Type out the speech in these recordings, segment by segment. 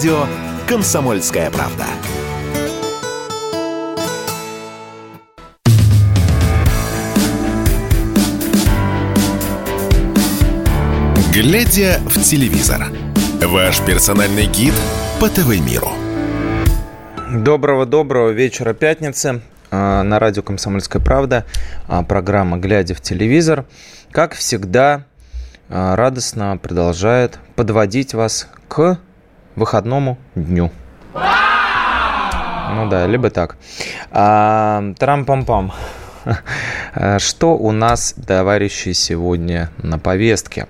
радио «Комсомольская правда». Глядя в телевизор. Ваш персональный гид по ТВ-миру. Доброго-доброго вечера пятницы. А, на радио «Комсомольская правда». А, программа «Глядя в телевизор». Как всегда, а, радостно продолжает подводить вас к выходному дню. Ну да, либо так. Трам-пам-пам. Что у нас, товарищи, сегодня на повестке?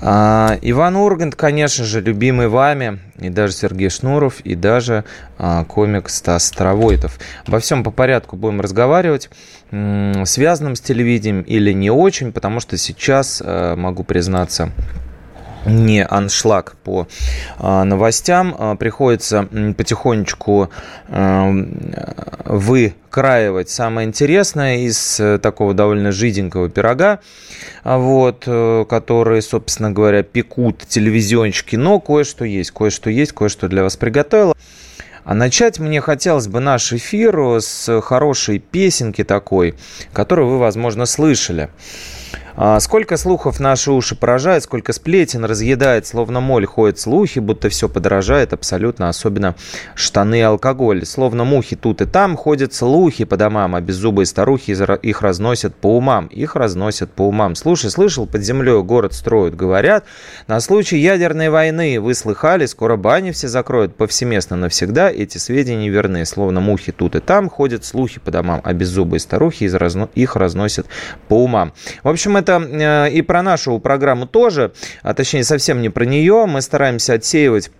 А, Иван Ургант, конечно же, любимый вами, и даже Сергей Шнуров, и даже а, комик Стас Старовойтов. Во всем по порядку будем разговаривать. Связанным с телевидением или не очень, потому что сейчас, а, могу признаться, не аншлаг по а, новостям. А, приходится потихонечку а, выкраивать самое интересное из э, такого довольно жиденького пирога, вот, э, который, собственно говоря, пекут телевизионщики. Но кое-что есть, кое-что есть, кое-что для вас приготовила. А начать мне хотелось бы наш эфир с хорошей песенки такой, которую вы, возможно, слышали. А, сколько слухов наши уши поражает, сколько сплетен разъедает, словно моль ходят слухи, будто все подорожает абсолютно, особенно штаны и алкоголь. Словно мухи тут и там ходят слухи по домам, а беззубые старухи их разносят по умам. Их разносят по умам. Слушай, слышал, под землей город строят, говорят. На случай ядерной войны вы слыхали, скоро бани все закроют повсеместно навсегда. Эти сведения верны. Словно мухи тут и там ходят слухи по домам, а беззубые старухи их разносят по умам. В общем, это это э, и про нашу программу тоже, а точнее совсем не про нее. Мы стараемся отсеивать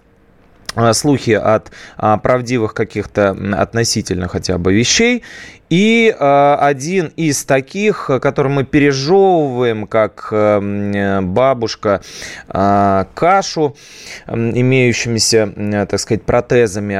э, слухи от а, правдивых каких-то относительно хотя бы вещей и э, один из таких, который мы пережевываем, как э, бабушка, э, кашу, э, имеющимися, э, так сказать, протезами,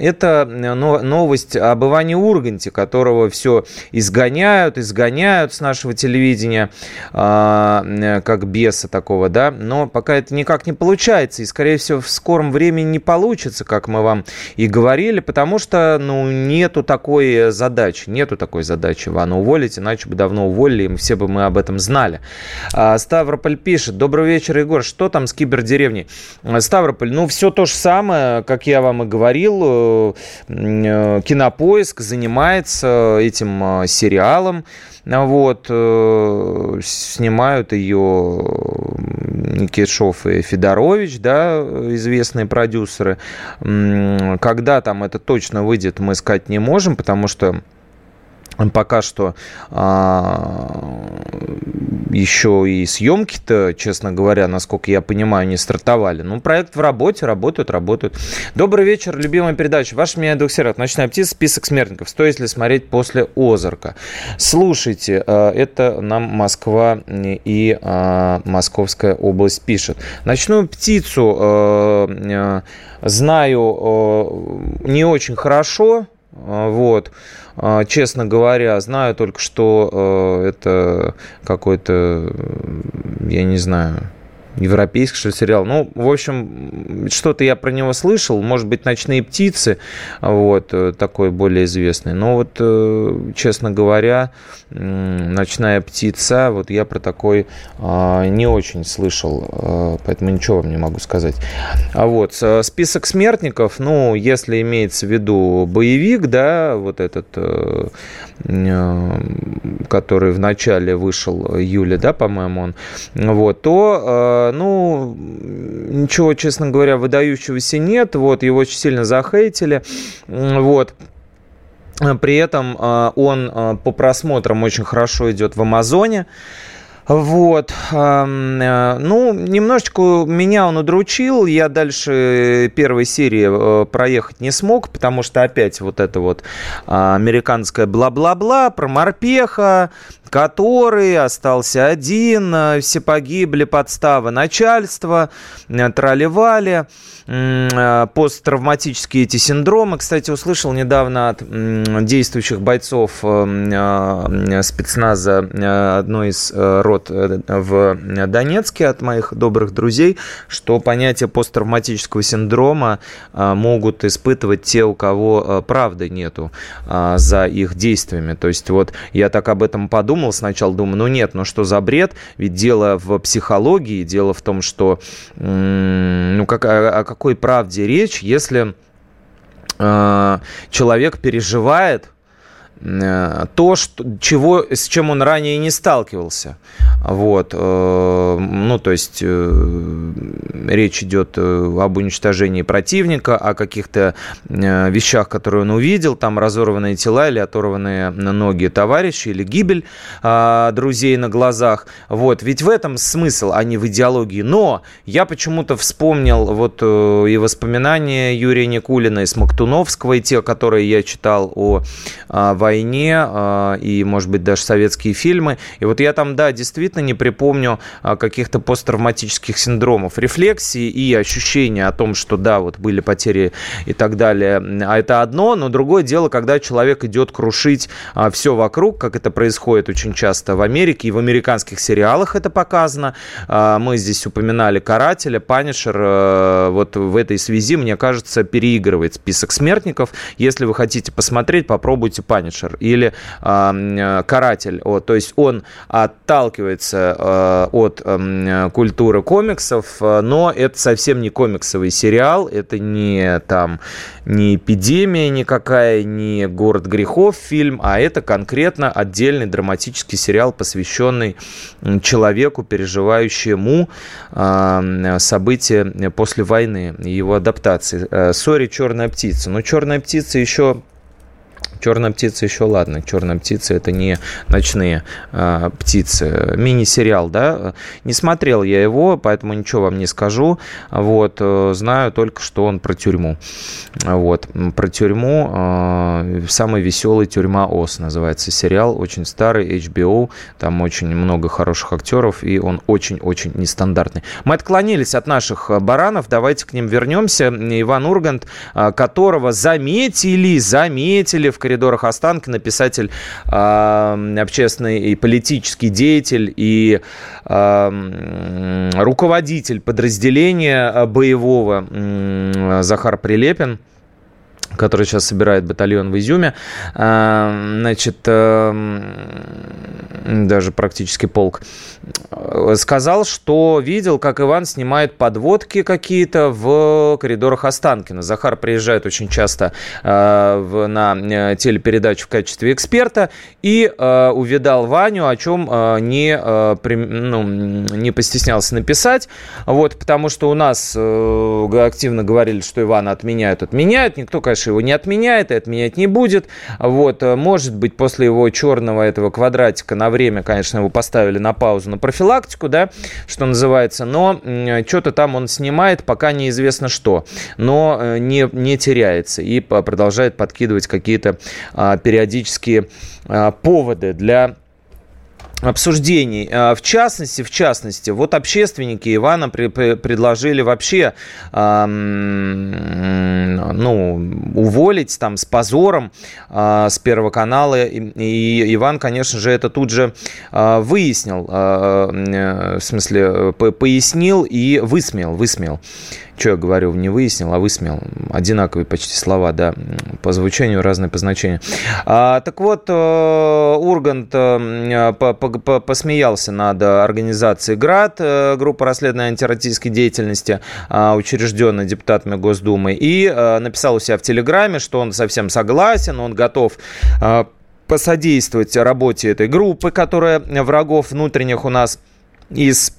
это новость об Иване Урганте, которого все изгоняют, изгоняют с нашего телевидения, э, как беса такого, да, но пока это никак не получается, и, скорее всего, в скором времени не получится, как мы вам и говорили, потому что, ну, нету такой задачи нету такой задачи Ивана уволить, иначе бы давно уволили, и все бы мы об этом знали. А, Ставрополь пишет. Добрый вечер, Егор. Что там с кибердеревней? А, Ставрополь, ну, все то же самое, как я вам и говорил. Э, э, Кинопоиск занимается этим э, сериалом. Вот, снимают ее Никишов и Федорович, да, известные продюсеры. Когда там это точно выйдет, мы сказать не можем, потому что пока что а, еще и съемки-то, честно говоря, насколько я понимаю, не стартовали. Ну, проект в работе, работают, работают. Добрый вечер, любимая передача. Ваш меня двухсеров. Ночная птица, список смертников. Стоит ли смотреть после Озарка? Слушайте, а, это нам Москва и а, Московская область пишет. Ночную птицу а, знаю не очень хорошо, вот. А, честно говоря, знаю только, что э, это какой-то, я не знаю, европейский что ли, сериал. Ну, в общем, что-то я про него слышал. Может быть, «Ночные птицы», вот, э, такой более известный. Но вот, э, честно говоря, «Ночная птица», вот я про такой а, не очень слышал, а, поэтому ничего вам не могу сказать. А вот, список смертников, ну, если имеется в виду боевик, да, вот этот, э, который в начале вышел июля, да, по-моему, он, вот, то ну, ничего, честно говоря, выдающегося нет. Вот, его очень сильно захейтили. Вот. При этом а, он а, по просмотрам очень хорошо идет в Амазоне. Вот. Ну, немножечко меня он удручил. Я дальше первой серии э, проехать не смог, потому что опять вот это вот а, американское бла-бла-бла про морпеха, который остался один, э, все погибли, подстава начальства, тролливали, посттравматические эти синдромы. Кстати, услышал недавно от действующих бойцов спецназа одной из рот в Донецке от моих добрых друзей, что понятие посттравматического синдрома могут испытывать те, у кого правды нету за их действиями. То есть вот я так об этом подумал сначала, думаю, ну нет, ну что за бред, ведь дело в психологии, дело в том, что ну как, о, какой правде речь, если э, человек переживает то, что, чего, с чем он ранее не сталкивался. Вот. Э, ну, то есть э, речь идет об уничтожении противника, о каких-то вещах, которые он увидел, там разорванные тела или оторванные ноги товарищей, или гибель друзей на глазах. Вот. Ведь в этом смысл, а не в идеологии. Но я почему-то вспомнил вот и воспоминания Юрия Никулина, и Смоктуновского, и те, которые я читал о войне войне а, и, может быть, даже советские фильмы. И вот я там, да, действительно не припомню а, каких-то посттравматических синдромов, рефлексии и ощущения о том, что, да, вот были потери и так далее. А это одно, но другое дело, когда человек идет крушить а, все вокруг, как это происходит очень часто в Америке, и в американских сериалах это показано. Мы здесь упоминали «Карателя», «Панишер». Вот в этой связи, мне кажется, переигрывает список смертников. Если вы хотите посмотреть, попробуйте «Punisher» слэшер или э, каратель. Вот, то есть он отталкивается э, от э, культуры комиксов, но это совсем не комиксовый сериал, это не там не эпидемия никакая, не город грехов фильм, а это конкретно отдельный драматический сериал, посвященный человеку, переживающему э, события после войны, его адаптации. Sorry, черная птица. Но черная птица еще Черная птица еще ладно. Черная птица это не ночные э, птицы. Мини-сериал, да. Не смотрел я его, поэтому ничего вам не скажу. Вот. Э, знаю только, что он про тюрьму. Вот. Про тюрьму. Э, самый веселый тюрьма ОС называется сериал. Очень старый, HBO. Там очень много хороших актеров, и он очень-очень нестандартный. Мы отклонились от наших баранов. Давайте к ним вернемся. Иван Ургант, которого заметили, заметили в коридорах Останкина, писатель, общественный и политический деятель и руководитель подразделения боевого э, Захар Прилепин который сейчас собирает батальон в Изюме, значит, даже практически полк, сказал, что видел, как Иван снимает подводки какие-то в коридорах Останкина. Захар приезжает очень часто э, на э, телепередачу в качестве эксперта и э, увидал Ваню, о чем не, ну, не постеснялся написать, вот, потому что у нас активно говорили, что Ивана отменяют, отменяют, никто, конечно, его не отменяет и отменять не будет, вот, может быть, после его черного этого квадратика на время, конечно, его поставили на паузу на профилактику, да, что называется, но что-то там он снимает, пока неизвестно что, но э, не, не теряется и продолжает подкидывать какие-то а, периодические а, поводы для обсуждений. А, в частности, в частности, вот общественники Ивана при, при, предложили вообще э, ну, уволить там с позором э, с Первого канала. И, и Иван, конечно же, это тут же э, выяснил, э, в смысле, пояснил и высмеял, высмеял что я говорю, не выяснил, а высмеял. Одинаковые почти слова, да, по звучанию, разные по значению. А, так вот, э, Ургант э, посмеялся над организацией ГРАД, э, группа расследования антироссийской деятельности, учрежденной депутатами Госдумы, и написал у себя в Телеграме, что он совсем согласен, он готов посодействовать работе этой группы, которая врагов внутренних у нас из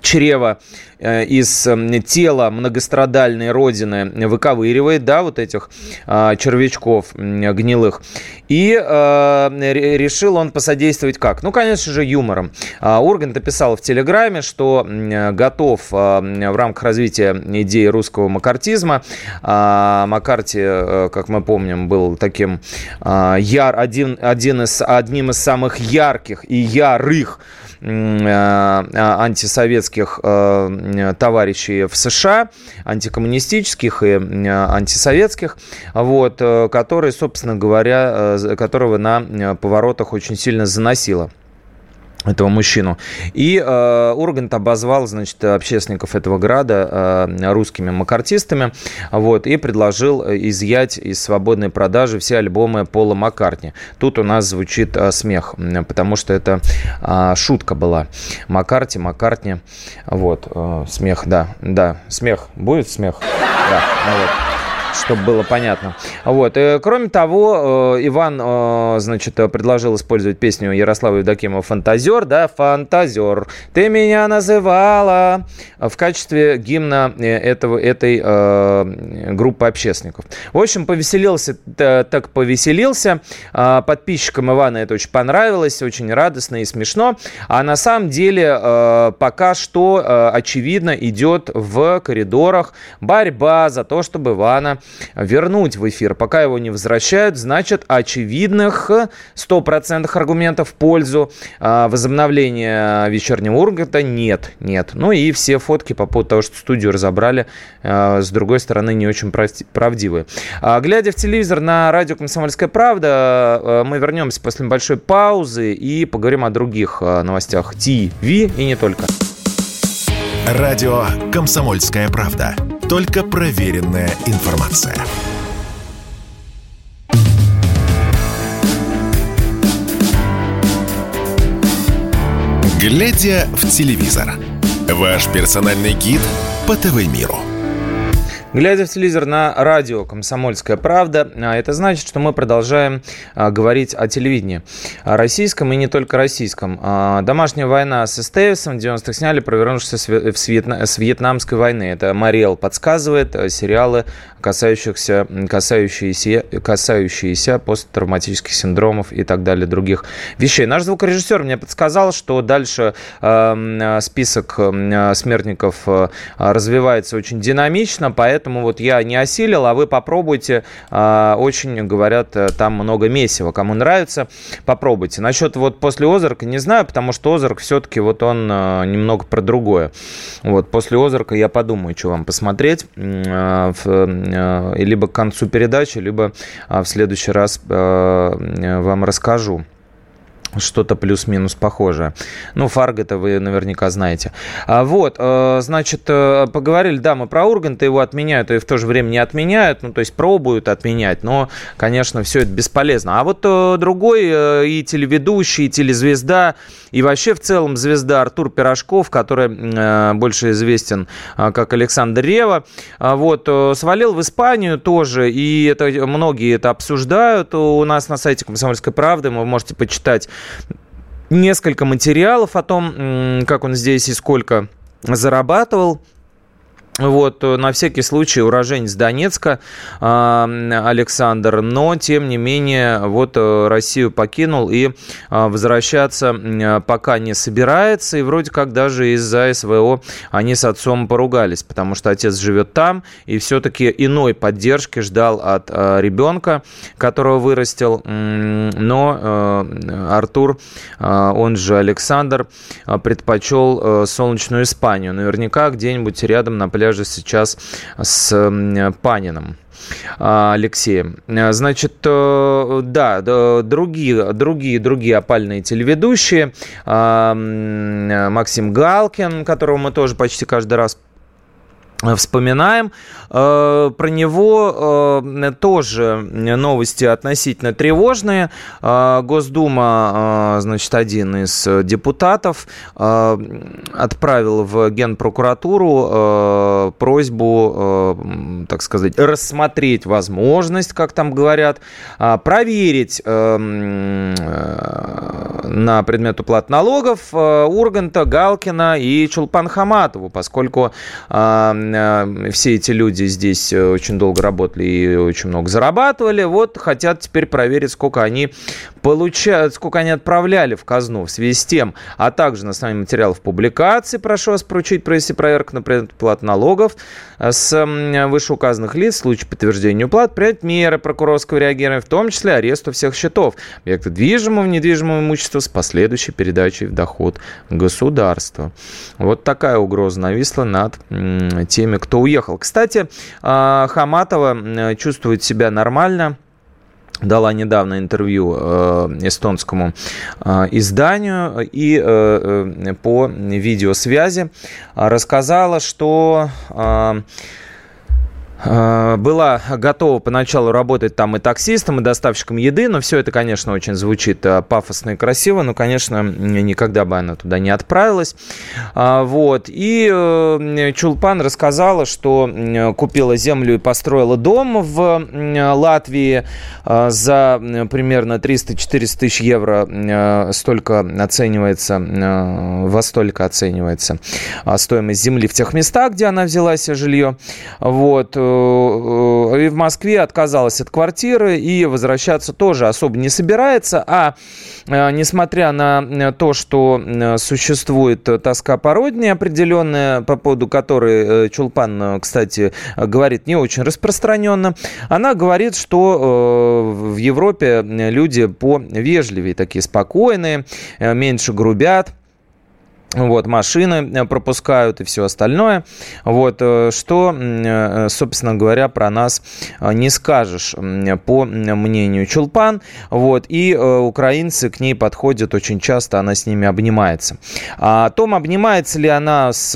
чрева э, из эм, тела многострадальной родины выковыривает, да, вот этих а, червячков гнилых. И а, решил он посодействовать как? Ну, конечно же, юмором. А, Ургант написал в Телеграме, что готов а, в рамках развития идеи русского макартизма. А, Маккарти, э, как мы помним, был таким яр, один, один из, одним из самых ярких и ярых Э, антисоветских э, товарищей в США, антикоммунистических и антисоветских, вот, э, которые, собственно говоря, которого на поворотах очень сильно заносило. Этого мужчину. И э, Ургант обозвал, значит, общественников этого града э, русскими макартистами, вот, и предложил изъять из свободной продажи все альбомы Пола Маккартни. Тут у нас звучит э, смех, потому что это э, шутка была. Маккарти, Маккартни, вот, э, смех, да, да, смех, будет смех? Да, ну вот чтобы было понятно. Вот. И, э, кроме того, э, Иван, э, значит, предложил использовать песню Ярослава Евдокимова «Фантазер», да, «Фантазер». Ты меня называла в качестве гимна этого, этой группы общественников. В общем, повеселился, так повеселился. Подписчикам Ивана это очень понравилось, очень радостно и смешно. А на самом деле пока что, очевидно, идет в коридорах борьба за то, чтобы Ивана вернуть в эфир. Пока его не возвращают, значит, очевидных 100% аргументов в пользу а, возобновления вечернего Урганта нет. Нет. Ну и все фотки по поводу того, что студию разобрали, а, с другой стороны, не очень правдивые. А, глядя в телевизор на радио «Комсомольская правда», мы вернемся после небольшой паузы и поговорим о других новостях ТВ и не только. Радио «Комсомольская правда». Только проверенная информация. Глядя в телевизор. Ваш персональный гид по ТВ-миру. Глядя в телевизор на радио «Комсомольская правда», а, это значит, что мы продолжаем а, говорить о телевидении. О российском и не только российском. А, «Домашняя война» с Эстеевсом в 90-х сняли, провернувшись с Вьетнамской войны. Это Мариэл подсказывает сериалы, касающихся, касающиеся, касающиеся посттравматических синдромов и так далее, других вещей. Наш звукорежиссер мне подсказал, что дальше список смертников развивается очень динамично, поэтому поэтому вот я не осилил, а вы попробуйте. А, очень, говорят, э, там много месива. Кому нравится, попробуйте. Насчет вот после Озарка не знаю, потому что Озарк все-таки вот он э, немного про другое. Вот после Озарка я подумаю, что вам посмотреть. Э, либо к концу передачи, либо в следующий раз вам расскажу что-то плюс-минус похожее. Ну, Фарго это вы наверняка знаете. А, вот, э, значит, э, поговорили, да, мы про Урганта, его отменяют и в то же время не отменяют, ну, то есть пробуют отменять, но, конечно, все это бесполезно. А вот э, другой и телеведущий, и телезвезда, и вообще в целом звезда Артур Пирожков, который больше известен как Александр Рева, вот, свалил в Испанию тоже, и это многие это обсуждают у нас на сайте «Комсомольской правды», вы можете почитать несколько материалов о том, как он здесь и сколько зарабатывал. Вот, э, на всякий случай уроженец Донецка Александр, но, тем не менее, вот э, Россию покинул и э, возвращаться э, пока не собирается. И вроде как даже из-за СВО они с отцом поругались, потому что отец живет там и все-таки иной поддержки ждал от ребенка, которого вырастил. Но Артур, он же Александр, предпочел солнечную Испанию. Наверняка где-нибудь рядом на пляже пляже сейчас с Паниным. А, Алексеем. Значит, э, да, другие, другие, другие опальные телеведущие. А, Максим Галкин, которого мы тоже почти каждый раз вспоминаем. Э, про него э, тоже новости относительно тревожные. Э, Госдума, значит, один из депутатов отправил в Генпрокуратуру просьбу, так сказать, рассмотреть возможность, как там говорят, проверить на предмет уплат налогов Урганта, Галкина и Чулпан Хаматову, поскольку все эти люди здесь э, очень долго работали и очень много зарабатывали. Вот хотят теперь проверить, сколько они получают, сколько они отправляли в казну в связи с тем, а также на основании материалов публикации прошу вас поручить провести проверку на предмет налогов э, с вышеуказанных лиц в случае подтверждения уплат, принять меры прокурорского реагирования, в том числе аресту всех счетов, объекта движимого, недвижимого имущества с последующей передачей в доход государства. Вот такая угроза нависла над теми, кто уехал. Кстати, а, Хаматова чувствует себя нормально. Дала недавно интервью э, эстонскому э, изданию и э, по видеосвязи рассказала, что Э, была готова поначалу работать там и таксистом, и доставщиком еды, но все это, конечно, очень звучит э, пафосно и красиво, но, конечно, никогда бы она туда не отправилась. А, вот. И э, Чулпан рассказала, что купила землю и построила дом в Латвии за примерно 300-400 тысяч евро. Столько оценивается, во столько оценивается стоимость земли в тех местах, где она взяла себе жилье. Вот Э, и в Москве отказалась от квартиры и возвращаться тоже особо не собирается. А э, несмотря на э, то, что существует тоска по родине определенная, по поводу которой Чулпан, кстати, говорит не очень распространенно, она говорит, что в Европе люди по вежливее, такие спокойные, меньше грубят. Вот, машины э, пропускают и все остальное. Вот, э, что, э, собственно говоря, про нас не скажешь, по мнению Чулпан. Вот, и украинцы к ней подходят очень часто, она с ними обнимается. А о том, обнимается ли она с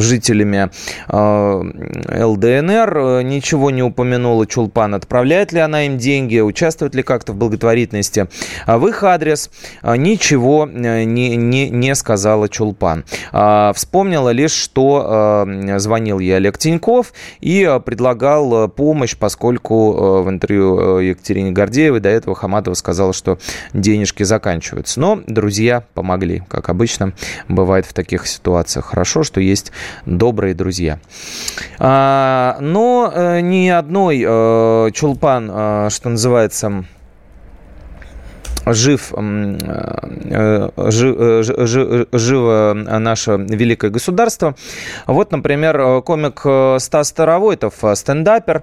жителями ЛДНР, ничего не упомянула Чулпан. Отправляет ли она им деньги, участвует ли как-то в благотворительности в их адрес, ничего не, не, не сказала Чулпан. А, вспомнила лишь, что э, звонил ей Олег Тиньков и э, предлагал помощь, поскольку в интервью Екатерине Гордеевой до этого Хаматова сказала, что денежки заканчиваются. Но друзья помогли, как обычно бывает в таких ситуациях. Хорошо, что есть добрые друзья. А, но ни одной Чулпан, что называется, жив, э, жив, э, жив, живо наше великое государство. Вот, например, комик Стас Старовойтов, стендапер,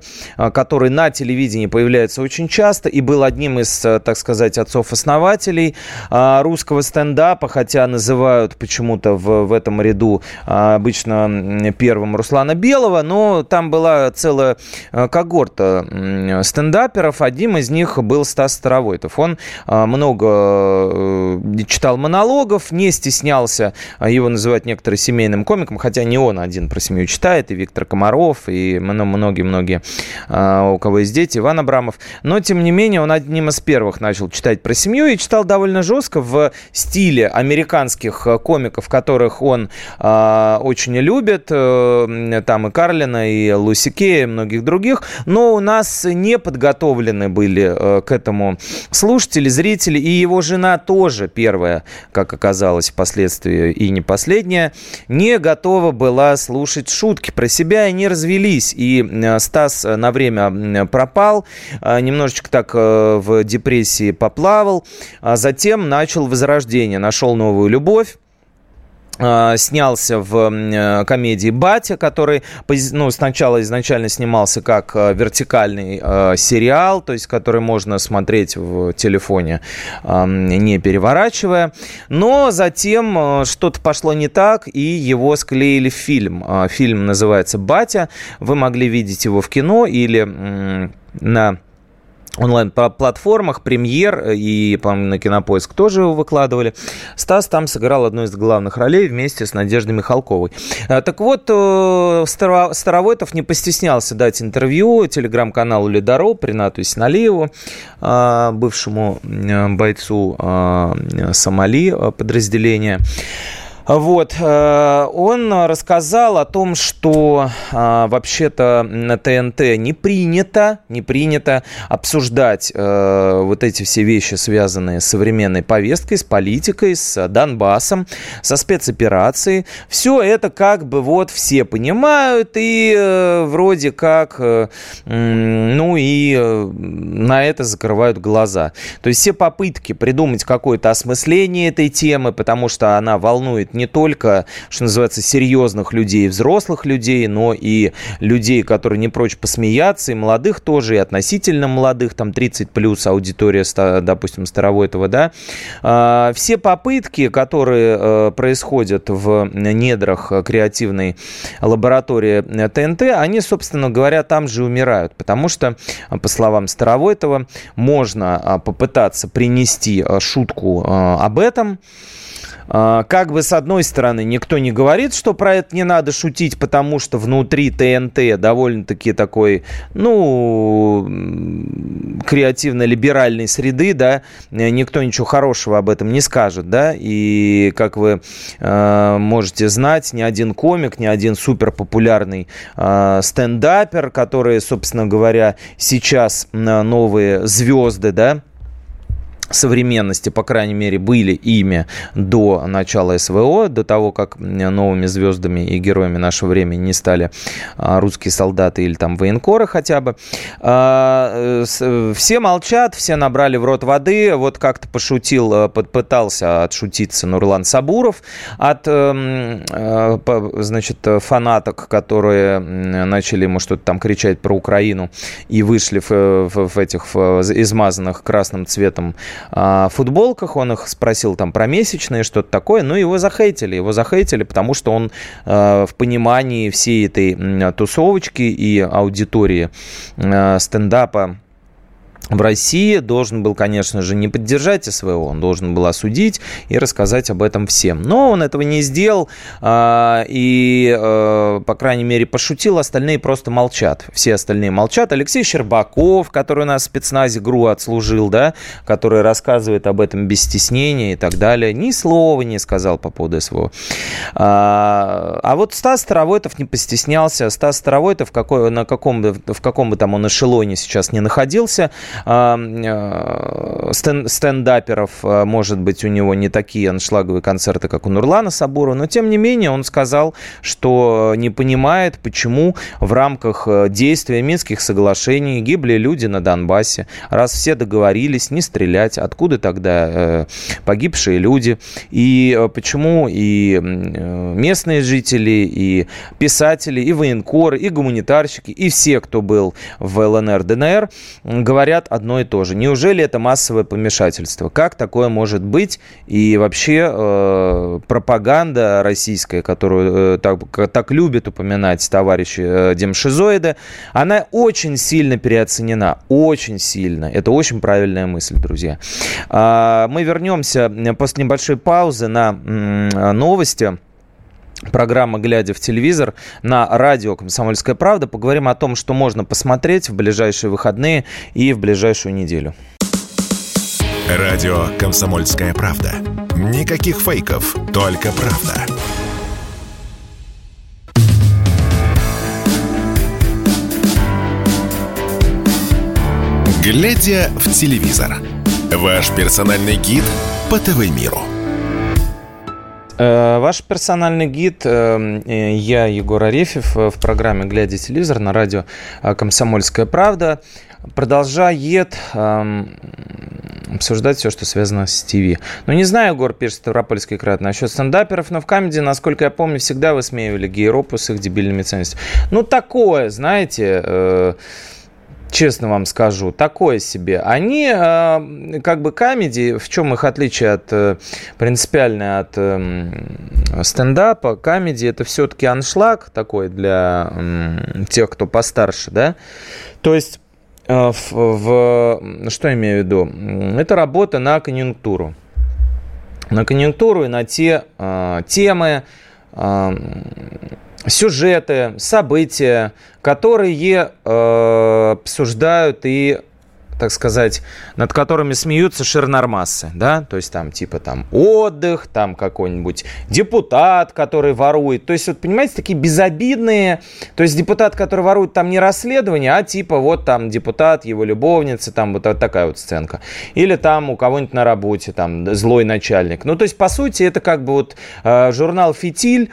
который на телевидении появляется очень часто и был одним из, так сказать, отцов-основателей русского стендапа, хотя называют почему-то в, в этом ряду обычно первым Руслана Белого, но там была целая когорта стендаперов, одним из них был Стас Старовойтов. Он много э, читал монологов, не стеснялся а его называть некоторые семейным комиком, хотя не он один про семью читает, и Виктор Комаров, и многие-многие, а, у кого есть дети, Иван Абрамов. Но, тем не менее, он одним из первых начал читать про семью и читал довольно жестко в стиле американских э, комиков, которых он а, очень любит. Э, там и Карлина, и Луси Кея, и многих других. Но у нас не подготовлены были к этому слушатели, зрители, зрители, и его жена тоже первая, как оказалось впоследствии, и не последняя, не готова была слушать шутки про себя, и не развелись. И э, Стас на время пропал, э, немножечко так э, в депрессии поплавал, а затем начал возрождение, нашел новую любовь. А, снялся в э, комедии «Батя», который ну, сначала изначально снимался как э, вертикальный э, сериал, то есть который можно смотреть в телефоне, не переворачивая. Но затем что-то пошло не так, и его склеили в фильм. Фильм называется «Батя». Вы могли видеть его в кино или на онлайн-платформах, премьер э, и, по-моему, на Кинопоиск тоже его выкладывали. Стас там сыграл одну из главных ролей вместе с Надеждой Михалковой. Э, так вот, э, Старовойтов не постеснялся дать интервью телеграм-каналу Ледоро Принату Синалиеву, бывшему бойцу Сомали подразделения. Вот, э, он рассказал о том, что э, вообще-то на ТНТ не принято, не принято обсуждать э, вот эти все вещи, связанные с современной повесткой, с политикой, с Донбассом, со спецоперацией. Все это как бы вот все понимают и вроде как, ну и на это закрывают глаза. То есть все попытки придумать какое-то осмысление этой темы, потому что она волнует не только, что называется, серьезных людей, взрослых людей, но и людей, которые не прочь посмеяться, и молодых тоже, и относительно молодых, там 30 плюс аудитория, допустим, Старовойтова, да. А, все попытки, которые э, происходят в недрах креативной лаборатории ТНТ, они, собственно говоря, там же умирают, потому что, по словам Старовойтова, можно а, попытаться принести а, шутку об этом, как бы с одной стороны никто не говорит, что про это не надо шутить, потому что внутри ТНТ довольно-таки такой, ну, креативно-либеральной среды, да, никто ничего хорошего об этом не скажет, да, и как вы э, можете знать, ни один комик, ни один суперпопулярный э, стендапер, которые, собственно говоря, сейчас новые звезды, да, современности, по крайней мере, были ими до начала СВО, до того, как новыми звездами и героями нашего времени не стали а, русские солдаты или там военкоры хотя бы. А, все молчат, все набрали в рот воды. Вот как-то пошутил, э, пытался отшутиться Нурлан Сабуров от, эм, э, значит, фанаток, которые начали ему что-то там кричать про Украину и вышли в, этих измазанных красным цветом а, футболках, он их спросил там про месячные, что-то такое, ну его захейтили, его захейтили, потому что он а, в понимании всей этой тусовочки и аудитории а, стендапа в России должен был, конечно же, не поддержать СВО, он должен был осудить и рассказать об этом всем. Но он этого не сделал а, и, а, по крайней мере, пошутил, остальные просто молчат. Все остальные молчат. Алексей Щербаков, который у нас в спецназе ГРУ отслужил, да, который рассказывает об этом без стеснения и так далее, ни слова не сказал по поводу СВО. А, а вот Стас Старовойтов не постеснялся. Стас Старовойтов, какой, на каком, в каком бы там он эшелоне сейчас не находился, Э, стендаперов, э, может быть, у него не такие аншлаговые концерты, как у Нурлана Сабурова, но тем не менее он сказал, что не понимает, почему в рамках э, действия Минских соглашений гибли люди на Донбассе. Раз все договорились не стрелять, откуда тогда погибшие люди? И почему и местные жители, и писатели, и военкоры, и гуманитарщики, и все, кто был в ЛНР, ДНР, говорят одно и то же. Неужели это массовое помешательство? Как такое может быть? И вообще э, пропаганда российская, которую э, так, так любят упоминать товарищи э, демшизоиды, она очень сильно переоценена. Очень сильно. Это очень правильная мысль, друзья. Э, мы вернемся после небольшой паузы на э, новости программа «Глядя в телевизор» на радио «Комсомольская правда». Поговорим о том, что можно посмотреть в ближайшие выходные и в ближайшую неделю. Радио «Комсомольская правда». Никаких фейков, только правда. «Глядя в телевизор» – ваш персональный гид по ТВ-миру. Э, ваш персональный гид, э, э, я, Егор Арефьев, в программе «Глядя телевизор» на радио «Комсомольская правда» продолжает эм, обсуждать все, что связано с ТВ. Ну, не знаю, Егор пишет Ставропольский край насчет стендаперов, но в Камеди, насколько я помню, всегда высмеивали гейропу с их дебильными ценностями. Ну, такое, знаете... Э, честно вам скажу, такое себе. Они э, как бы камеди, в чем их отличие от э, принципиально от э, стендапа, камеди это все-таки аншлаг такой для тех, кто постарше, да. То есть э, в, в что имею в виду? Это работа на конъюнктуру, на конъюнктуру и на те э, темы. Сюжеты, события, которые э, обсуждают и так сказать, над которыми смеются ширнормассы, да, то есть там типа там отдых, там какой-нибудь депутат, который ворует, то есть вот понимаете, такие безобидные, то есть депутат, который ворует там не расследование, а типа вот там депутат, его любовница, там вот такая вот сценка, или там у кого-нибудь на работе там злой начальник, ну то есть по сути это как бы вот э, журнал «Фитиль»,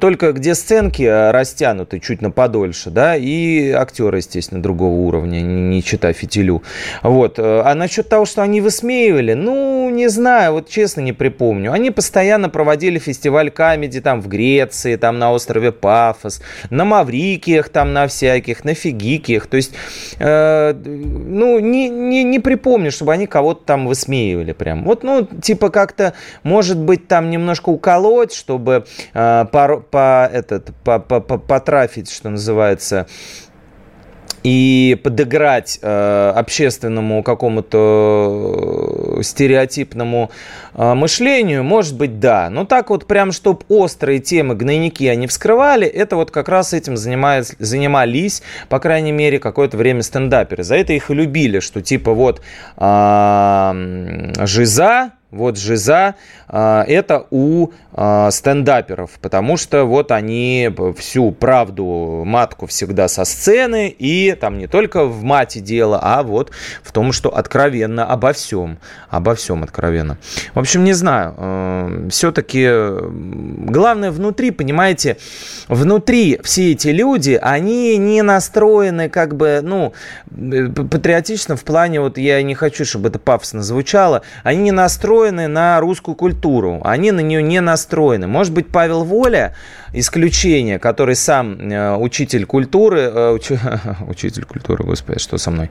только где сценки растянуты чуть на подольше, да, и актеры, естественно, другого уровня, не чита фитилю. Вот. А насчет того, что они высмеивали, ну, не знаю, вот честно не припомню. Они постоянно проводили фестиваль камеди там в Греции, там на острове Пафос, на Маврикиях там на всяких, на Фигикиях. То есть, э, ну, не, не, не припомню, чтобы они кого-то там высмеивали прям. Вот, ну, типа как-то, может быть, там немножко уколоть, чтобы э, по, по, этот, по, по, по, потрафить, что называется, и подыграть э, общественному какому-то стереотипному э, мышлению, может быть, да. Но так вот прям, чтобы острые темы, гнойники они вскрывали, это вот как раз этим занимались, занимались, по крайней мере, какое-то время стендаперы. За это их и любили, что типа вот э, Жиза, вот жиза а, это у а, стендаперов, потому что вот они всю правду матку всегда со сцены, и там не только в мате дело, а вот в том, что откровенно обо всем, обо всем откровенно. В общем, не знаю, э, все-таки главное внутри, понимаете, внутри все эти люди, они не настроены как бы, ну, э, патриотично в плане, вот я не хочу, чтобы это пафосно звучало, они не настроены на русскую культуру, они на нее не настроены. Может быть, Павел Воля исключение, который сам э, учитель культуры, э, уч, учитель культуры, господи, что со мной?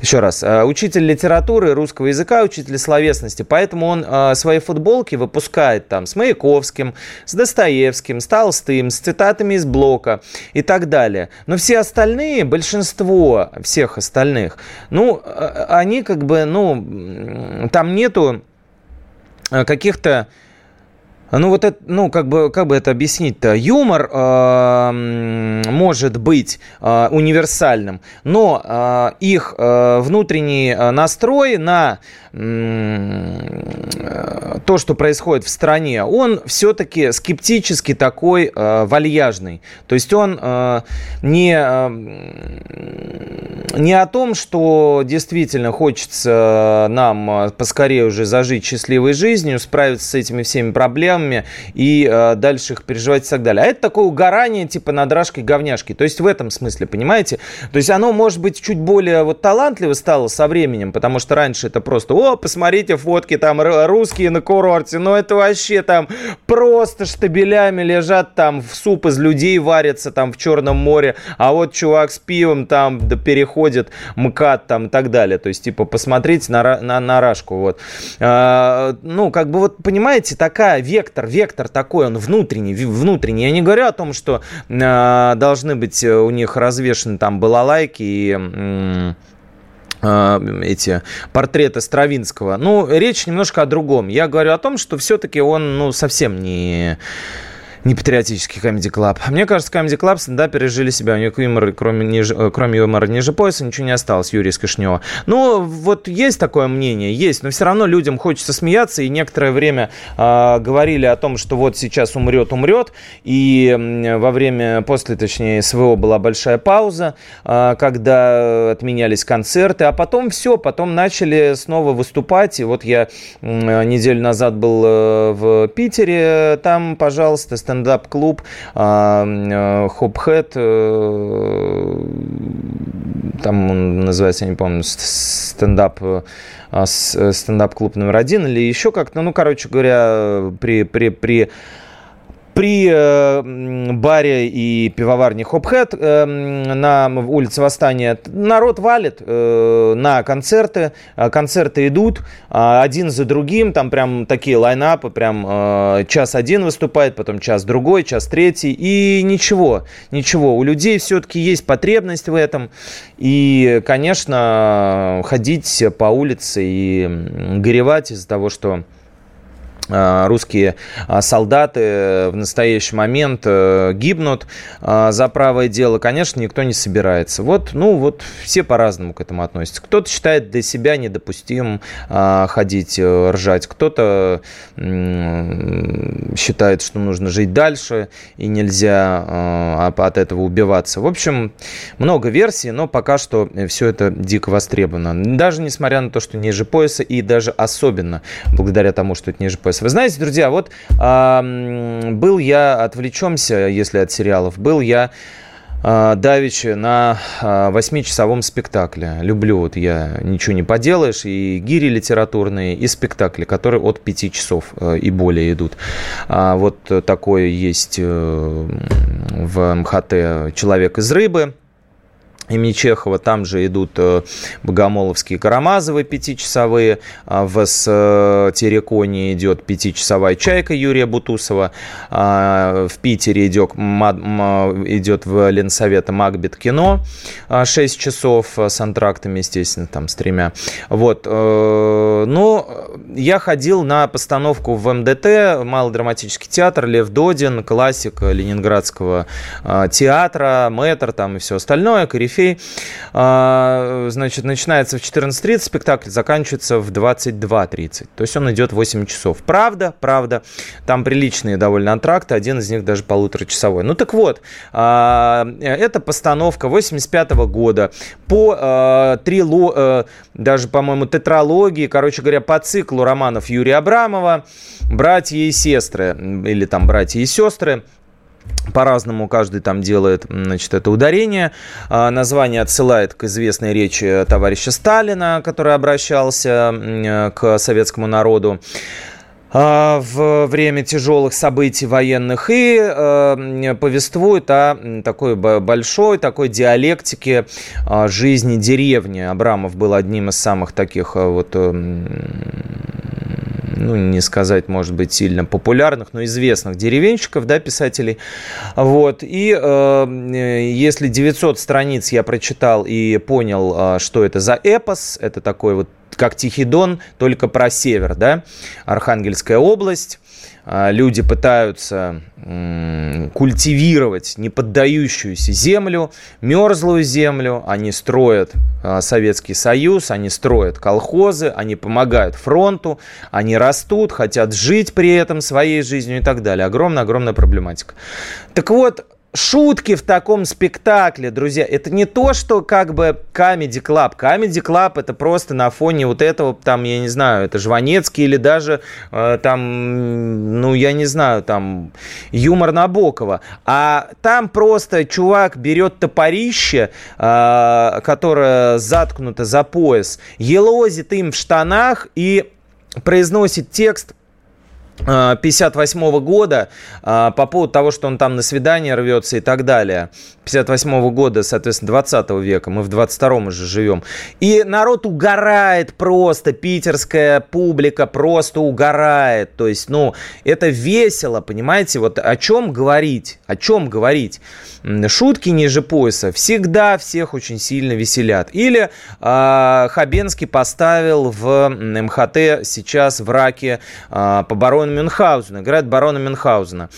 Еще раз, э, учитель литературы, русского языка, учитель словесности, поэтому он э, свои футболки выпускает там с Маяковским, с Достоевским, с Толстым, с цитатами из Блока и так далее. Но все остальные, большинство всех остальных, ну, э, они как бы, ну, там нету каких-то ну, вот это, ну, как бы, как бы это объяснить-то? Юмор э, может быть э, универсальным, но э, их э, внутренний настрой на э, то, что происходит в стране, он все-таки скептически такой э, вальяжный. То есть он э, не, э, не о том, что действительно хочется нам поскорее уже зажить счастливой жизнью, справиться с этими всеми проблемами, и э, дальше их переживать и так далее. А это такое угорание типа над рашкой говняшки. То есть в этом смысле, понимаете? То есть оно, может быть, чуть более вот талантливо стало со временем, потому что раньше это просто, о, посмотрите фотки там русские на курорте, ну это вообще там просто штабелями лежат там, в суп из людей варятся там в Черном море, а вот чувак с пивом там да, переходит МКАД там и так далее. То есть, типа, посмотрите на, на, на Рашку, вот. А, ну, как бы вот, понимаете, такая век вектор, вектор такой, он внутренний, внутренний. Я не говорю о том, что э, должны быть у них развешены там балалайки и эти портреты Стравинского. Ну, речь немножко о другом. Я говорю о том, что все-таки он, ну, совсем не не патриотический Comedy Club. Мне кажется, Comedy Club да, пережили себя. У них юмор, кроме, ниже, э, кроме юмора ниже пояса, ничего не осталось, Юрий Скошнева. Ну, вот есть такое мнение, есть, но все равно людям хочется смеяться, и некоторое время э, говорили о том, что вот сейчас умрет, умрет, и во время, после, точнее, СВО была большая пауза, э, когда отменялись концерты, а потом все, потом начали снова выступать, и вот я э, неделю назад был э, в Питере, там, пожалуйста, стендап-клуб Хопхэт, э, там он называется, я не помню, стендап а, стендап-клуб номер один или еще как-то, ну, короче говоря, при, при, при при э, баре и пивоварне Хопхэт э, на улице Восстания народ валит э, на концерты. Э, концерты идут э, один за другим. Там прям такие лайнапы. Прям э, час один выступает, потом час другой, час третий. И ничего, ничего. У людей все-таки есть потребность в этом. И, конечно, ходить по улице и горевать из-за того, что русские э, солдаты в настоящий момент э, гибнут за правое дело, конечно, никто не собирается. Вот, ну, вот все по-разному к этому относятся. Кто-то считает для себя недопустимым ходить, ржать, кто-то считает, что нужно жить дальше и нельзя от этого убиваться. В общем, много версий, но пока что все это дико востребовано. Даже несмотря на то, что ниже пояса и даже особенно благодаря тому, что это ниже пояса началось. Вы знаете, друзья, вот э, был я, отвлечемся, если от сериалов, был я э, давеча на э, восьмичасовом спектакле. Люблю вот я, ничего не поделаешь, и гири литературные, и спектакли, которые от пяти часов э, и более идут. А вот такое есть э, в МХТ «Человек из рыбы», имени Чехова. Там же идут э, Богомоловские Карамазовы пятичасовые. А в с Тереконе идет пятичасовая «Чайка» Юрия Бутусова. А в Питере идет, идет в Ленсовета «Макбет кино» 6 часов с антрактами, естественно, там с тремя. Вот. Э, ну, я ходил на постановку в МДТ, Малодраматический театр, Лев Додин, классик Ленинградского э, театра, мэтр там и все остальное, корифей корифей. А, значит, начинается в 14.30 спектакль, заканчивается в 22.30. То есть он идет 8 часов. Правда, правда. Там приличные довольно антракты, один из них даже полуторачасовой. Ну так вот, а, это постановка 85 года по а, трило, э, даже, по-моему, тетралогии, короче говоря, по циклу романов Юрия Абрамова «Братья и сестры» или там «Братья и сестры». По-разному каждый там делает значит, это ударение. А, название отсылает к известной речи товарища Сталина, который обращался к советскому народу а, в время тяжелых событий военных и э, повествует о такой большой такой диалектике жизни деревни. Абрамов был одним из самых таких вот ну, не сказать, может быть, сильно популярных, но известных деревенщиков, да, писателей. Вот. И э, если 900 страниц я прочитал и понял, э, что это за эпос, это такой вот как Тихий Дон, только про север, да, Архангельская область, а, люди пытаются культивировать неподдающуюся землю, мерзлую землю, они строят а, Советский Союз, они строят колхозы, они помогают фронту, они растут, хотят жить при этом своей жизнью и так далее. Огромная-огромная проблематика. Так вот, шутки в таком спектакле, друзья, это не то, что как бы Comedy Club. Comedy Club это просто на фоне вот этого, там, я не знаю, это Жванецкий или даже э, там, ну, я не знаю, там, юмор Набокова. А там просто чувак берет топорище, э, которое заткнуто за пояс, елозит им в штанах и произносит текст 58 -го года а, по поводу того, что он там на свидание рвется и так далее. 58 -го года, соответственно, 20 века. Мы в 22-м уже живем. И народ угорает просто. Питерская публика просто угорает. То есть, ну, это весело, понимаете? Вот о чем говорить? О чем говорить? Шутки ниже пояса всегда всех очень сильно веселят. Или э, Хабенский поставил в МХТ сейчас в раке э, по барону Мюнхгаузена. Играет барона Мюнхгаузена.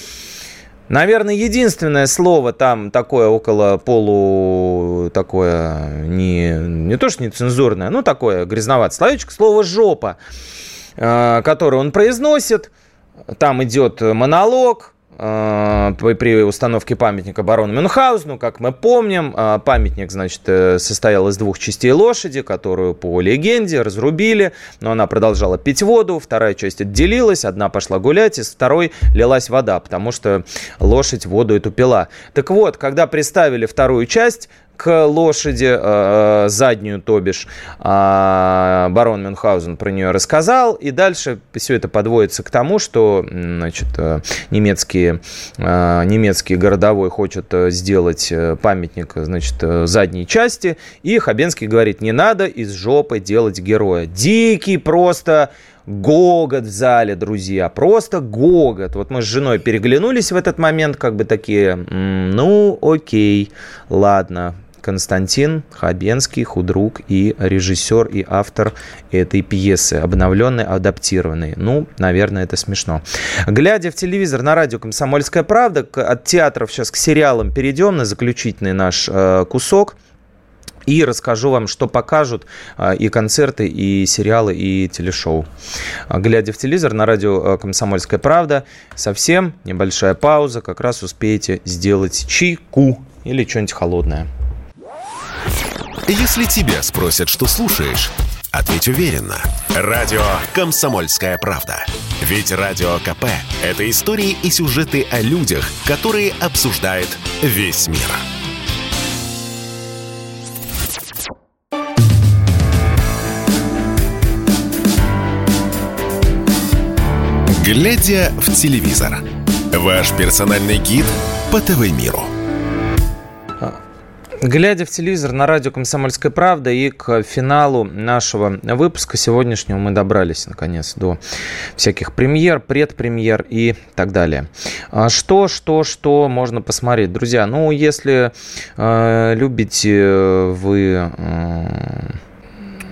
Наверное, единственное слово там такое около полу, такое не, не то что нецензурное, ну такое грязноватое словечко, слово «жопа», э, которое он произносит. Там идет монолог, при установке памятника барону Мюнхгаузену, как мы помним, э, памятник, значит, состоял из двух частей лошади, которую по легенде разрубили, но она продолжала пить воду, вторая часть отделилась, одна пошла гулять, из второй лилась вода, потому что лошадь воду эту пила. Так вот, когда представили вторую часть, к лошади, э, э, заднюю, то бишь, э, барон Мюнхгаузен про нее рассказал, и дальше все это подводится к тому, что значит, немецкие, немецкий городовой хочет сделать памятник значит, задней части, и Хабенский говорит, не надо из жопы делать героя. Дикий просто гогот в зале, друзья, просто гогот. Вот мы с женой переглянулись в этот момент, как бы такие, ну, окей, ладно, Константин Хабенский, худрук и режиссер и автор этой пьесы, обновленной, адаптированной. Ну, наверное, это смешно. Глядя в телевизор на радио «Комсомольская правда», от театров сейчас к сериалам перейдем на заключительный наш э, кусок и расскажу вам, что покажут э, и концерты, и сериалы, и телешоу. Глядя в телевизор на радио э, «Комсомольская правда», совсем небольшая пауза, как раз успеете сделать чайку или что-нибудь холодное. Если тебя спросят, что слушаешь, ответь уверенно. Радио «Комсомольская правда». Ведь Радио КП – это истории и сюжеты о людях, которые обсуждает весь мир. Глядя в телевизор. Ваш персональный гид по ТВ-миру. Глядя в телевизор на радио «Комсомольская правда» и к финалу нашего выпуска сегодняшнего мы добрались, наконец, до всяких премьер, предпремьер и так далее. А что, что, что можно посмотреть? Друзья, ну, если э, любите вы... Э,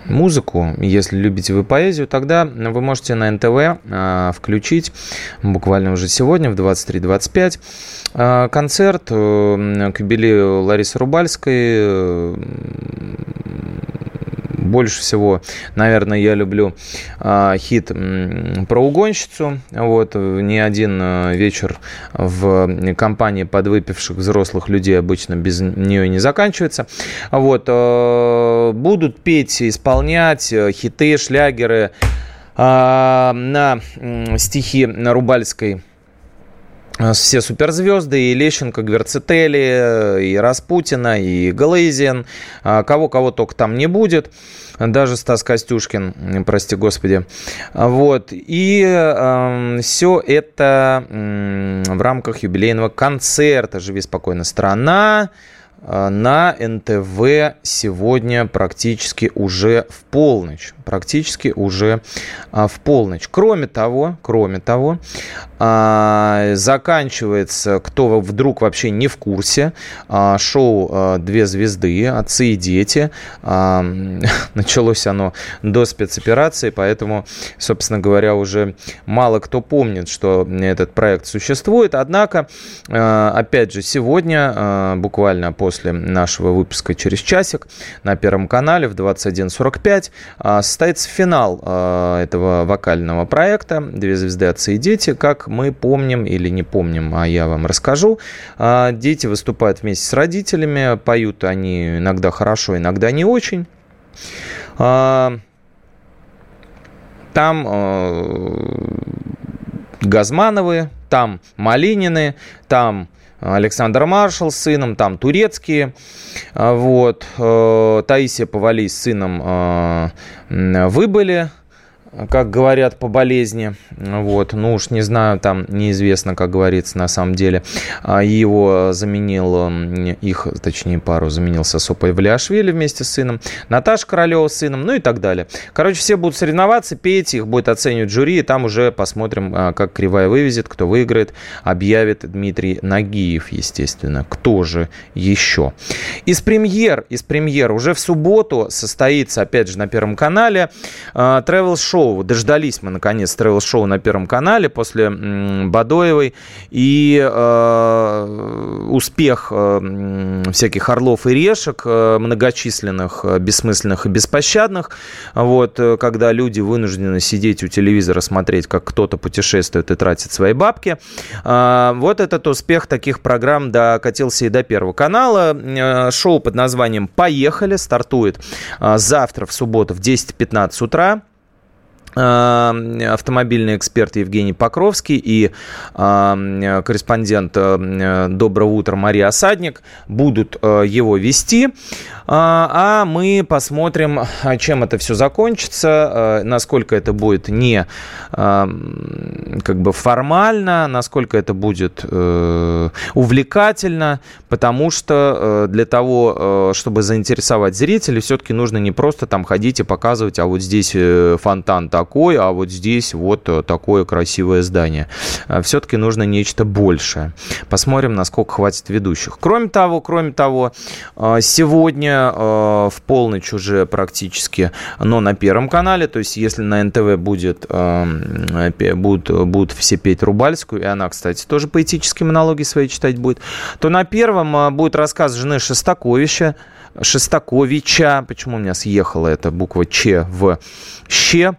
музыку, если любите вы поэзию, тогда вы можете на НТВ э, включить буквально уже сегодня в 23.25 э, концерт э, к юбилею Ларисы Рубальской больше всего, наверное, я люблю э, хит про угонщицу. Вот, ни один э, вечер в компании подвыпивших взрослых людей обычно без нее не заканчивается. Вот, э, будут петь, исполнять э, хиты, шлягеры э, на стихи Рубальской Э, все суперзвезды, и Лещенко, Гверцетели, и Распутина, и Глейзен, а кого-кого только там не будет, даже Стас Костюшкин, прости господи. Вот, и э, эм, все это э, в рамках юбилейного концерта «Живи спокойно, страна», э, на НТВ сегодня практически уже в полночь. Практически уже в полночь. Кроме того, кроме того, а, заканчивается, кто вдруг вообще не в курсе, а, шоу а, «Две звезды», «Отцы и дети». Началось оно до спецоперации, поэтому, собственно говоря, уже мало кто помнит, что этот проект существует. Однако, опять же, сегодня, буквально после нашего выпуска через часик, на Первом канале в 21.45 состоится финал этого вокального проекта «Две звезды, отцы и дети», как мы помним или не помним, а я вам расскажу. А, дети выступают вместе с родителями, поют они иногда хорошо, иногда не очень. А, там а, Газмановы, там Малинины, там Александр Маршал с сыном, там турецкие. Вот. Таисия Повали с сыном выбыли как говорят, по болезни. Вот. Ну уж не знаю, там неизвестно, как говорится, на самом деле. А его заменил, их, точнее, пару заменил Сосопа Влиашвили вместе с сыном, Наташа Королева с сыном, ну и так далее. Короче, все будут соревноваться, петь, их будет оценивать жюри, и там уже посмотрим, а, как Кривая вывезет, кто выиграет, объявит Дмитрий Нагиев, естественно. Кто же еще? Из премьер, из премьер уже в субботу состоится, опять же, на Первом канале, travel шоу. Дождались мы, наконец, тревел-шоу на Первом канале после Бадоевой. И э, успех э, всяких орлов и решек, э, многочисленных, э, бессмысленных и беспощадных, вот, э, когда люди вынуждены сидеть у телевизора, смотреть, как кто-то путешествует и тратит свои бабки. Э, вот этот успех таких программ докатился и до Первого канала. Э, шоу под названием «Поехали» стартует э, завтра в субботу в 10.15 утра. Эм, автомобильный эксперт Евгений Покровский и э, корреспондент э, «Доброго утра» Мария Осадник будут э, его вести. А, а мы посмотрим, чем это все закончится, насколько это будет не как бы формально, насколько это будет увлекательно, потому что для того, чтобы заинтересовать зрителей, все-таки нужно не просто там ходить и показывать, а вот здесь фонтан так такой, а вот здесь вот э, такое красивое здание. Э, Все-таки нужно нечто большее. Посмотрим, насколько хватит ведущих. Кроме того, кроме того, э, сегодня в полночь уже практически, но на Первом канале, то есть если на НТВ будет, будут, будут все петь Рубальскую, и она, кстати, тоже поэтические монологи свои читать будет, то на Первом будет рассказ жены Шестаковича, Шестаковича, почему у меня съехала эта буква Ч в Щ,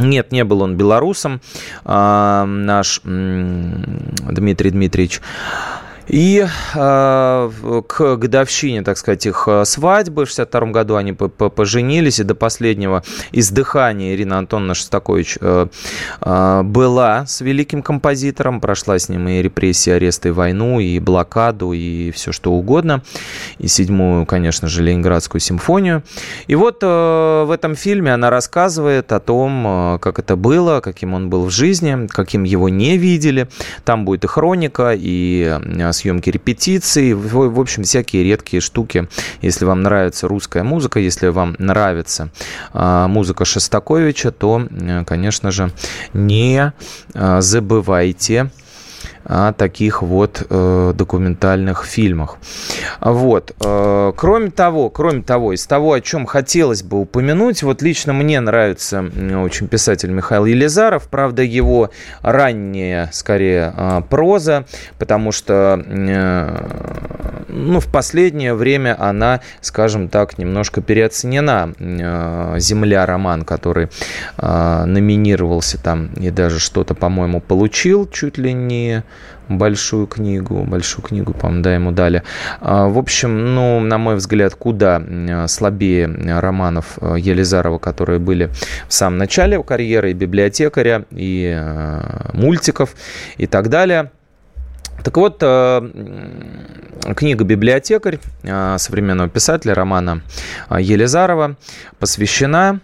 нет, не был он белорусом, а, наш Дмитрий Дмитриевич. И э, к годовщине, так сказать, их э, свадьбы, в 62 году они поженились, и до последнего издыхания Ирина Антоновна Шостакович э, э, была с великим композитором, прошла с ним и репрессии, аресты, и войну, и блокаду, и все что угодно, и седьмую, конечно же, Ленинградскую симфонию. И вот э, в этом фильме она рассказывает о том, э, как это было, каким он был в жизни, каким его не видели. Там будет и хроника, и э, съемки репетиций, в, в общем, всякие редкие штуки. Если вам нравится русская музыка, если вам нравится а, музыка Шостаковича, то, э, конечно же, не а, забывайте о таких вот э, документальных фильмах. Вот. Э, кроме того, кроме того, из того, о чем хотелось бы упомянуть, вот лично мне нравится очень писатель Михаил Елизаров, правда, его ранняя, скорее, э, проза, потому что э, ну, в последнее время она, скажем так, немножко переоценена. Э, «Земля» роман, который э, номинировался там и даже что-то, по-моему, получил чуть ли не большую книгу, большую книгу, по-моему, да, ему дали. А, в общем, ну, на мой взгляд, куда слабее романов э, Елизарова, которые были в самом начале карьеры, и библиотекаря, и э, мультиков, и так далее. Так вот, э, книга «Библиотекарь» современного писателя Романа Елизарова посвящена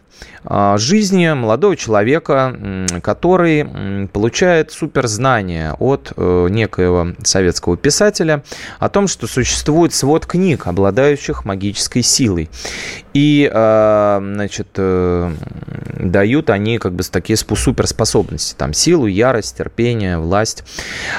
жизни молодого человека, который получает суперзнание от э, некоего советского писателя о том, что существует свод книг, обладающих магической силой. И, а, значит, э, дают они как бы такие суперспособности, там, силу, ярость, терпение, власть.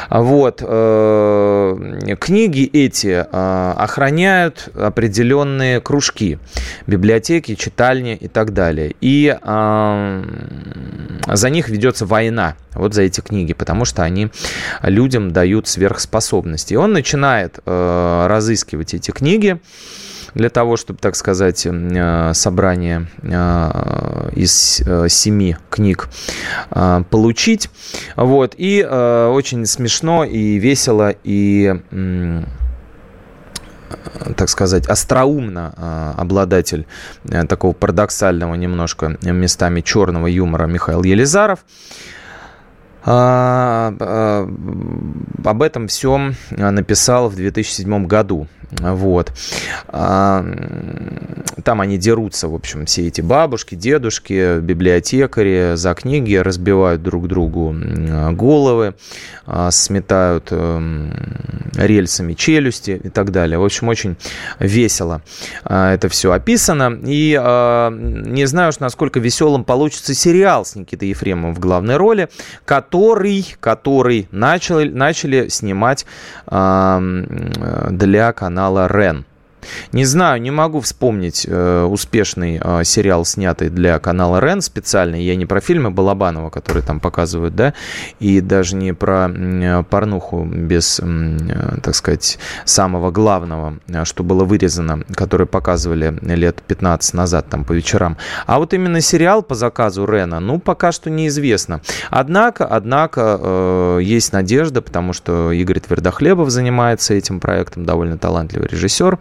Вот. Э, книги эти а, охраняют определенные кружки, библиотеки, читальни и так далее. И э, за них ведется война, вот за эти книги, потому что они людям дают сверхспособности. И он начинает э, разыскивать эти книги для того, чтобы, так сказать, э, собрание э, из э, семи книг получить. Вот. И очень смешно и весело и так сказать, остроумно а, обладатель э, такого парадоксального немножко местами черного юмора Михаил Елизаров. А, а, об этом все написал в 2007 году. Вот. Там они дерутся, в общем, все эти бабушки, дедушки, библиотекари за книги, разбивают друг другу головы, сметают эм, рельсами челюсти и так далее. В общем, очень весело это все описано. И не знаю уж, насколько веселым получится сериал с Никитой Ефремовым в главной роли, который, который начали, начали снимать для канала канала РЕН. Не знаю, не могу вспомнить э, успешный э, сериал, снятый для канала РЕН специальный. Я не про фильмы Балабанова, которые там показывают, да, и даже не про э, порнуху без, э, так сказать, самого главного, э, что было вырезано, который показывали лет 15 назад там по вечерам. А вот именно сериал по заказу Рена, ну, пока что неизвестно. Однако, однако, э, есть надежда, потому что Игорь Твердохлебов занимается этим проектом, довольно талантливый режиссер.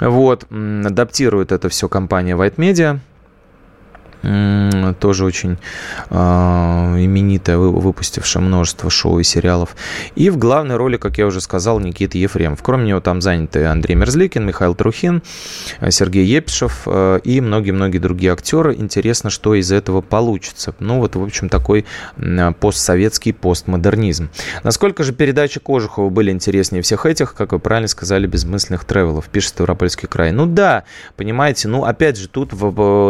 Вот, адаптирует это все компания White Media тоже очень э, именитая, выпустившая множество шоу и сериалов. И в главной роли, как я уже сказал, Никита Ефремов. Кроме него там заняты Андрей Мерзликин, Михаил Трухин, Сергей Епишев э, и многие-многие другие актеры. Интересно, что из этого получится. Ну вот, в общем, такой постсоветский постмодернизм. Насколько же передачи Кожухова были интереснее всех этих, как вы правильно сказали, безмысленных тревелов, пишет Ставропольский край. Ну да, понимаете, ну опять же, тут,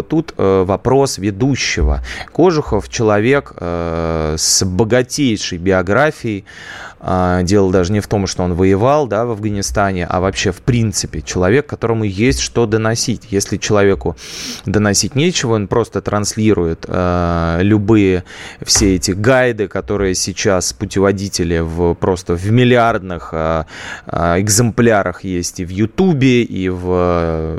тут э, вопрос вопрос ведущего. Кожухов человек э, с богатейшей биографией, а, дело даже не в том, что он воевал да, в Афганистане, а вообще в принципе человек, которому есть что доносить. Если человеку доносить нечего, он просто транслирует э, любые все эти гайды, которые сейчас путеводители в, просто в миллиардных э, э, экземплярах есть и в Ютубе, и в,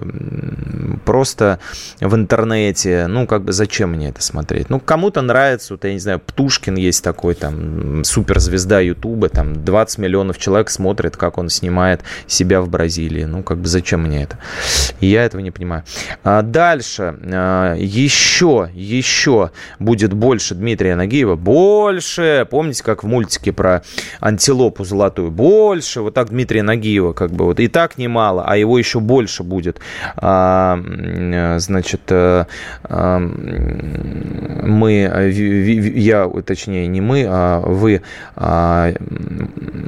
просто в интернете. Ну, как бы зачем мне это смотреть? Ну, кому-то нравится, вот, я не знаю, Птушкин есть такой там суперзвезда Ютуба, там 20 миллионов человек смотрит, как он снимает себя в Бразилии. Ну, как бы зачем мне это? Я этого не понимаю. А дальше. А, еще, еще будет больше Дмитрия Нагиева. Больше. Помните, как в мультике про антилопу золотую? Больше. Вот так Дмитрия Нагиева как бы вот и так немало, а его еще больше будет. А, значит, э, а, мы, я, точнее, не мы, а вы, а,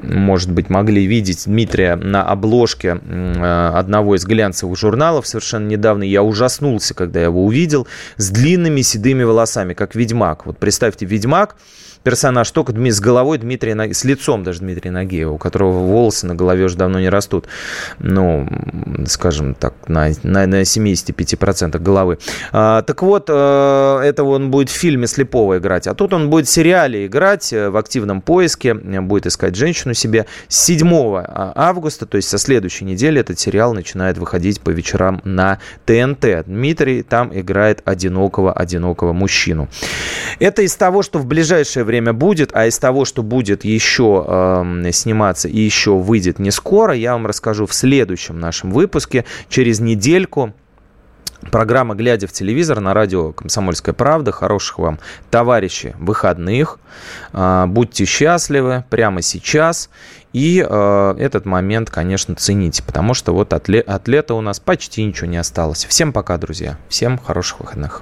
может быть, могли видеть Дмитрия на обложке одного из глянцевых журналов совершенно недавно. Я ужаснулся, когда я его увидел, с длинными седыми волосами, как Ведьмак. Вот представьте, Ведьмак, персонаж только с головой Дмитрия, с лицом даже Дмитрия Нагиева, у которого волосы на голове уже давно не растут. Ну, скажем так, на, на, на 75% головы. А, так вот, э, это он будет в фильме Слепого играть. А тут он будет в сериале играть э, в активном поиске, будет искать женщину себе. С 7 а, августа, то есть со следующей недели, этот сериал начинает выходить по вечерам на ТНТ. Дмитрий там играет одинокого-одинокого мужчину. Это из того, что в ближайшее время время будет, а из того, что будет еще э, сниматься и еще выйдет не скоро, я вам расскажу в следующем нашем выпуске. Через недельку Программа «Глядя в телевизор» на радио «Комсомольская правда». Хороших вам, товарищи, выходных. А, будьте счастливы прямо сейчас. И э, этот момент, конечно, цените, потому что вот от, ле- от лета у нас почти ничего не осталось. Всем пока, друзья. Всем хороших выходных.